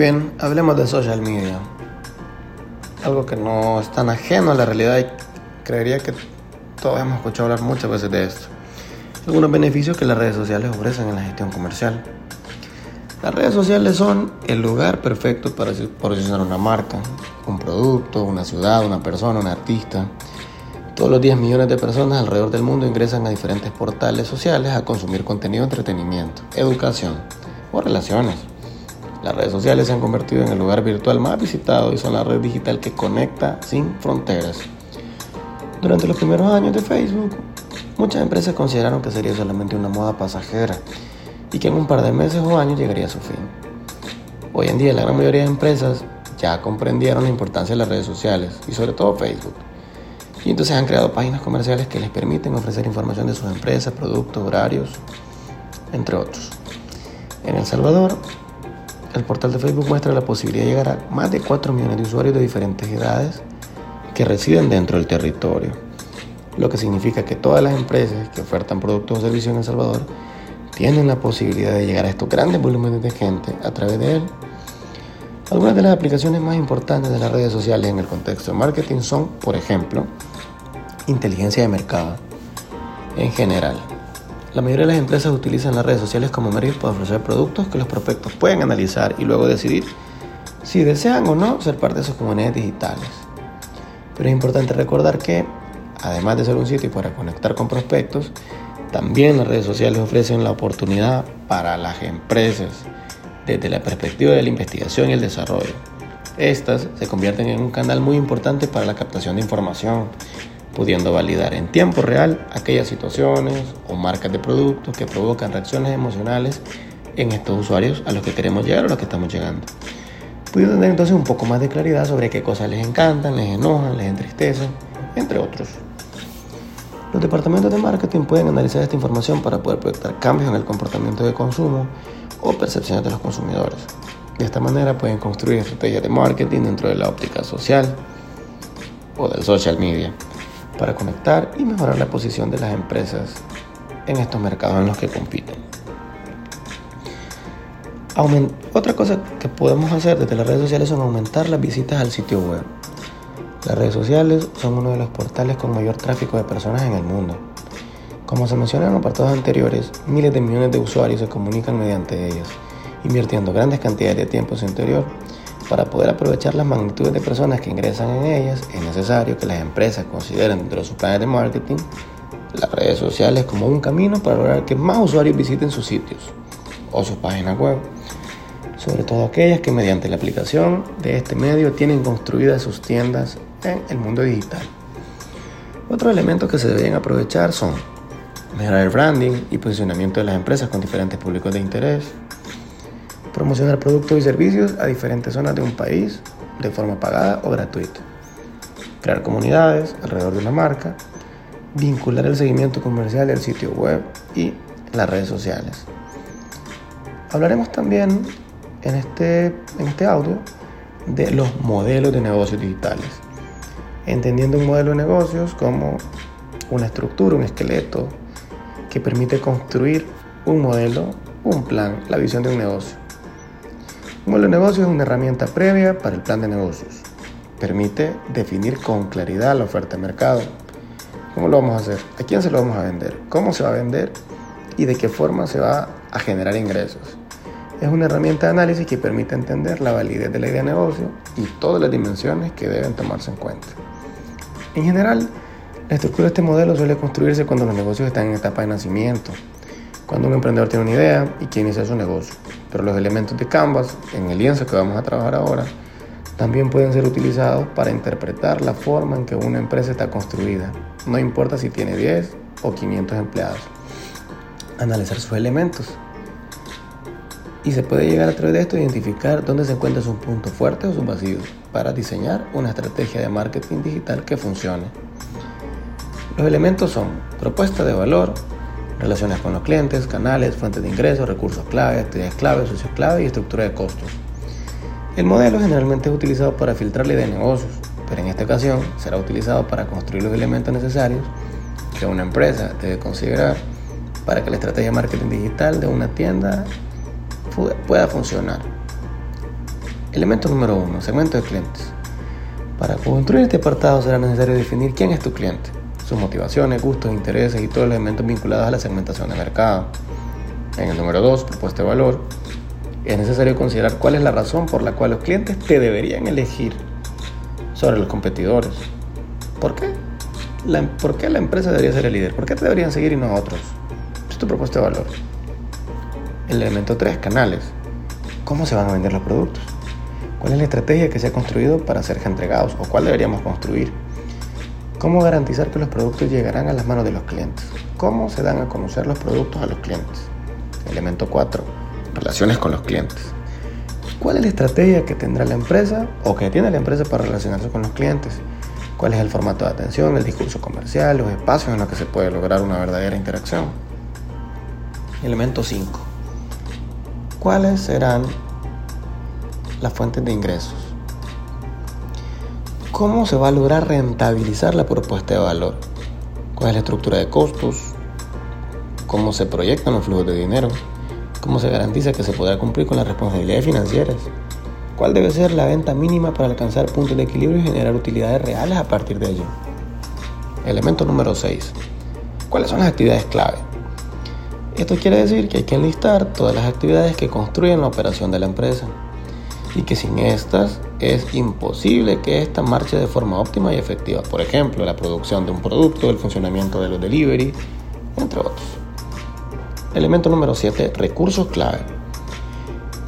bien, hablemos de social media. Algo que no es tan ajeno a la realidad y creería que todos hemos escuchado hablar muchas veces de esto. Algunos beneficios que las redes sociales ofrecen en la gestión comercial. Las redes sociales son el lugar perfecto para posicionar una marca, un producto, una ciudad, una persona, un artista. Todos los días millones de personas alrededor del mundo ingresan a diferentes portales sociales a consumir contenido entretenimiento, educación o relaciones. Las redes sociales se han convertido en el lugar virtual más visitado y son la red digital que conecta sin fronteras. Durante los primeros años de Facebook, muchas empresas consideraron que sería solamente una moda pasajera y que en un par de meses o años llegaría a su fin. Hoy en día la gran mayoría de empresas ya comprendieron la importancia de las redes sociales y sobre todo Facebook. Y entonces han creado páginas comerciales que les permiten ofrecer información de sus empresas, productos, horarios, entre otros. En El Salvador, el portal de Facebook muestra la posibilidad de llegar a más de 4 millones de usuarios de diferentes edades que residen dentro del territorio, lo que significa que todas las empresas que ofertan productos o servicios en El Salvador tienen la posibilidad de llegar a estos grandes volúmenes de gente a través de él. Algunas de las aplicaciones más importantes de las redes sociales en el contexto de marketing son, por ejemplo, inteligencia de mercado en general. La mayoría de las empresas utilizan las redes sociales como medio para ofrecer productos que los prospectos pueden analizar y luego decidir si desean o no ser parte de sus comunidades digitales. Pero es importante recordar que, además de ser un sitio para conectar con prospectos, también las redes sociales ofrecen la oportunidad para las empresas desde la perspectiva de la investigación y el desarrollo. Estas se convierten en un canal muy importante para la captación de información, pudiendo validar en tiempo real aquellas situaciones o marcas de productos que provocan reacciones emocionales en estos usuarios a los que queremos llegar o a los que estamos llegando. Pudiendo tener entonces un poco más de claridad sobre qué cosas les encantan, les enojan, les entristecen, entre otros. Los departamentos de marketing pueden analizar esta información para poder proyectar cambios en el comportamiento de consumo o percepciones de los consumidores. De esta manera pueden construir estrategias de marketing dentro de la óptica social o del social media para conectar y mejorar la posición de las empresas en estos mercados en los que compiten. Otra cosa que podemos hacer desde las redes sociales son aumentar las visitas al sitio web. Las redes sociales son uno de los portales con mayor tráfico de personas en el mundo. Como se menciona en apartados anteriores, miles de millones de usuarios se comunican mediante ellas, invirtiendo grandes cantidades de tiempo en su interior para poder aprovechar las magnitudes de personas que ingresan en ellas, es necesario que las empresas consideren dentro de sus planes de marketing las redes sociales como un camino para lograr que más usuarios visiten sus sitios o sus páginas web, sobre todo aquellas que mediante la aplicación de este medio tienen construidas sus tiendas en el mundo digital. Otros elementos que se deben aprovechar son mejorar el branding y posicionamiento de las empresas con diferentes públicos de interés, promocionar productos y servicios a diferentes zonas de un país de forma pagada o gratuita, crear comunidades alrededor de una marca, vincular el seguimiento comercial del sitio web y las redes sociales. Hablaremos también en este, en este audio de los modelos de negocios digitales, entendiendo un modelo de negocios como una estructura, un esqueleto que permite construir un modelo, un plan, la visión de un negocio. Modelo de negocio es una herramienta previa para el plan de negocios. Permite definir con claridad la oferta de mercado. ¿Cómo lo vamos a hacer? ¿A quién se lo vamos a vender? ¿Cómo se va a vender? ¿Y de qué forma se va a generar ingresos? Es una herramienta de análisis que permite entender la validez de la idea de negocio y todas las dimensiones que deben tomarse en cuenta. En general, la estructura de este modelo suele construirse cuando los negocios están en etapa de nacimiento, cuando un emprendedor tiene una idea y quiere iniciar su negocio. Pero los elementos de Canvas, en el lienzo que vamos a trabajar ahora, también pueden ser utilizados para interpretar la forma en que una empresa está construida, no importa si tiene 10 o 500 empleados. Analizar sus elementos. Y se puede llegar a través de esto a identificar dónde se encuentra sus puntos fuertes o sus vacíos para diseñar una estrategia de marketing digital que funcione. Los elementos son propuesta de valor, relaciones con los clientes, canales, fuentes de ingresos, recursos clave, actividades clave, socios clave y estructura de costos. El modelo generalmente es utilizado para filtrar la de negocios, pero en esta ocasión será utilizado para construir los elementos necesarios que una empresa debe considerar para que la estrategia de marketing digital de una tienda pueda funcionar. Elemento número uno, segmento de clientes. Para construir este apartado será necesario definir quién es tu cliente, sus motivaciones, gustos, intereses y todos los elementos vinculados a la segmentación de mercado. En el número 2, propuesta de valor, es necesario considerar cuál es la razón por la cual los clientes te deberían elegir sobre los competidores. ¿Por qué? ¿Por qué la empresa debería ser el líder? ¿Por qué te deberían seguir y no otros? Es tu propuesta de valor. El elemento 3, canales. ¿Cómo se van a vender los productos? ¿Cuál es la estrategia que se ha construido para ser entregados o cuál deberíamos construir? ¿Cómo garantizar que los productos llegarán a las manos de los clientes? ¿Cómo se dan a conocer los productos a los clientes? Elemento 4. Relaciones con los clientes. ¿Cuál es la estrategia que tendrá la empresa o que tiene la empresa para relacionarse con los clientes? ¿Cuál es el formato de atención, el discurso comercial, los espacios en los que se puede lograr una verdadera interacción? Elemento 5. ¿Cuáles serán las fuentes de ingresos. ¿Cómo se va a lograr rentabilizar la propuesta de valor? ¿Cuál es la estructura de costos? ¿Cómo se proyectan los flujos de dinero? ¿Cómo se garantiza que se podrá cumplir con las responsabilidades financieras? ¿Cuál debe ser la venta mínima para alcanzar puntos de equilibrio y generar utilidades reales a partir de ello? Elemento número 6. ¿Cuáles son las actividades clave? Esto quiere decir que hay que enlistar todas las actividades que construyen la operación de la empresa y que sin estas es imposible que esta marche de forma óptima y efectiva. Por ejemplo, la producción de un producto, el funcionamiento de los delivery, entre otros. Elemento número 7, recursos clave.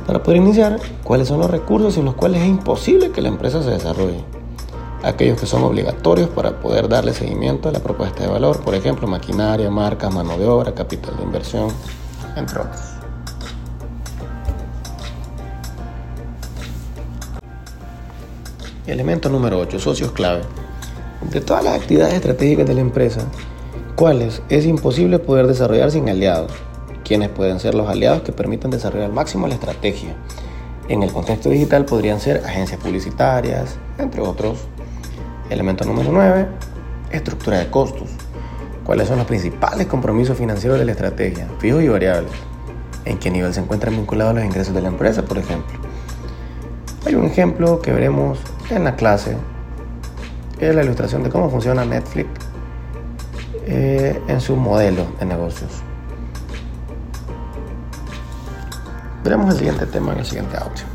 Para poder iniciar, ¿cuáles son los recursos sin los cuales es imposible que la empresa se desarrolle? Aquellos que son obligatorios para poder darle seguimiento a la propuesta de valor, por ejemplo, maquinaria, marcas, mano de obra, capital de inversión, entre otros. Elemento número 8, socios clave. De todas las actividades estratégicas de la empresa, ¿cuáles es imposible poder desarrollar sin aliados? ¿Quiénes pueden ser los aliados que permitan desarrollar al máximo la estrategia? En el contexto digital podrían ser agencias publicitarias, entre otros. Elemento número 9, estructura de costos. ¿Cuáles son los principales compromisos financieros de la estrategia, fijos y variables? ¿En qué nivel se encuentran vinculados los ingresos de la empresa, por ejemplo? Hay un ejemplo que veremos en la clase, es la ilustración de cómo funciona Netflix eh, en su modelo de negocios. Veremos el siguiente tema en el siguiente audio.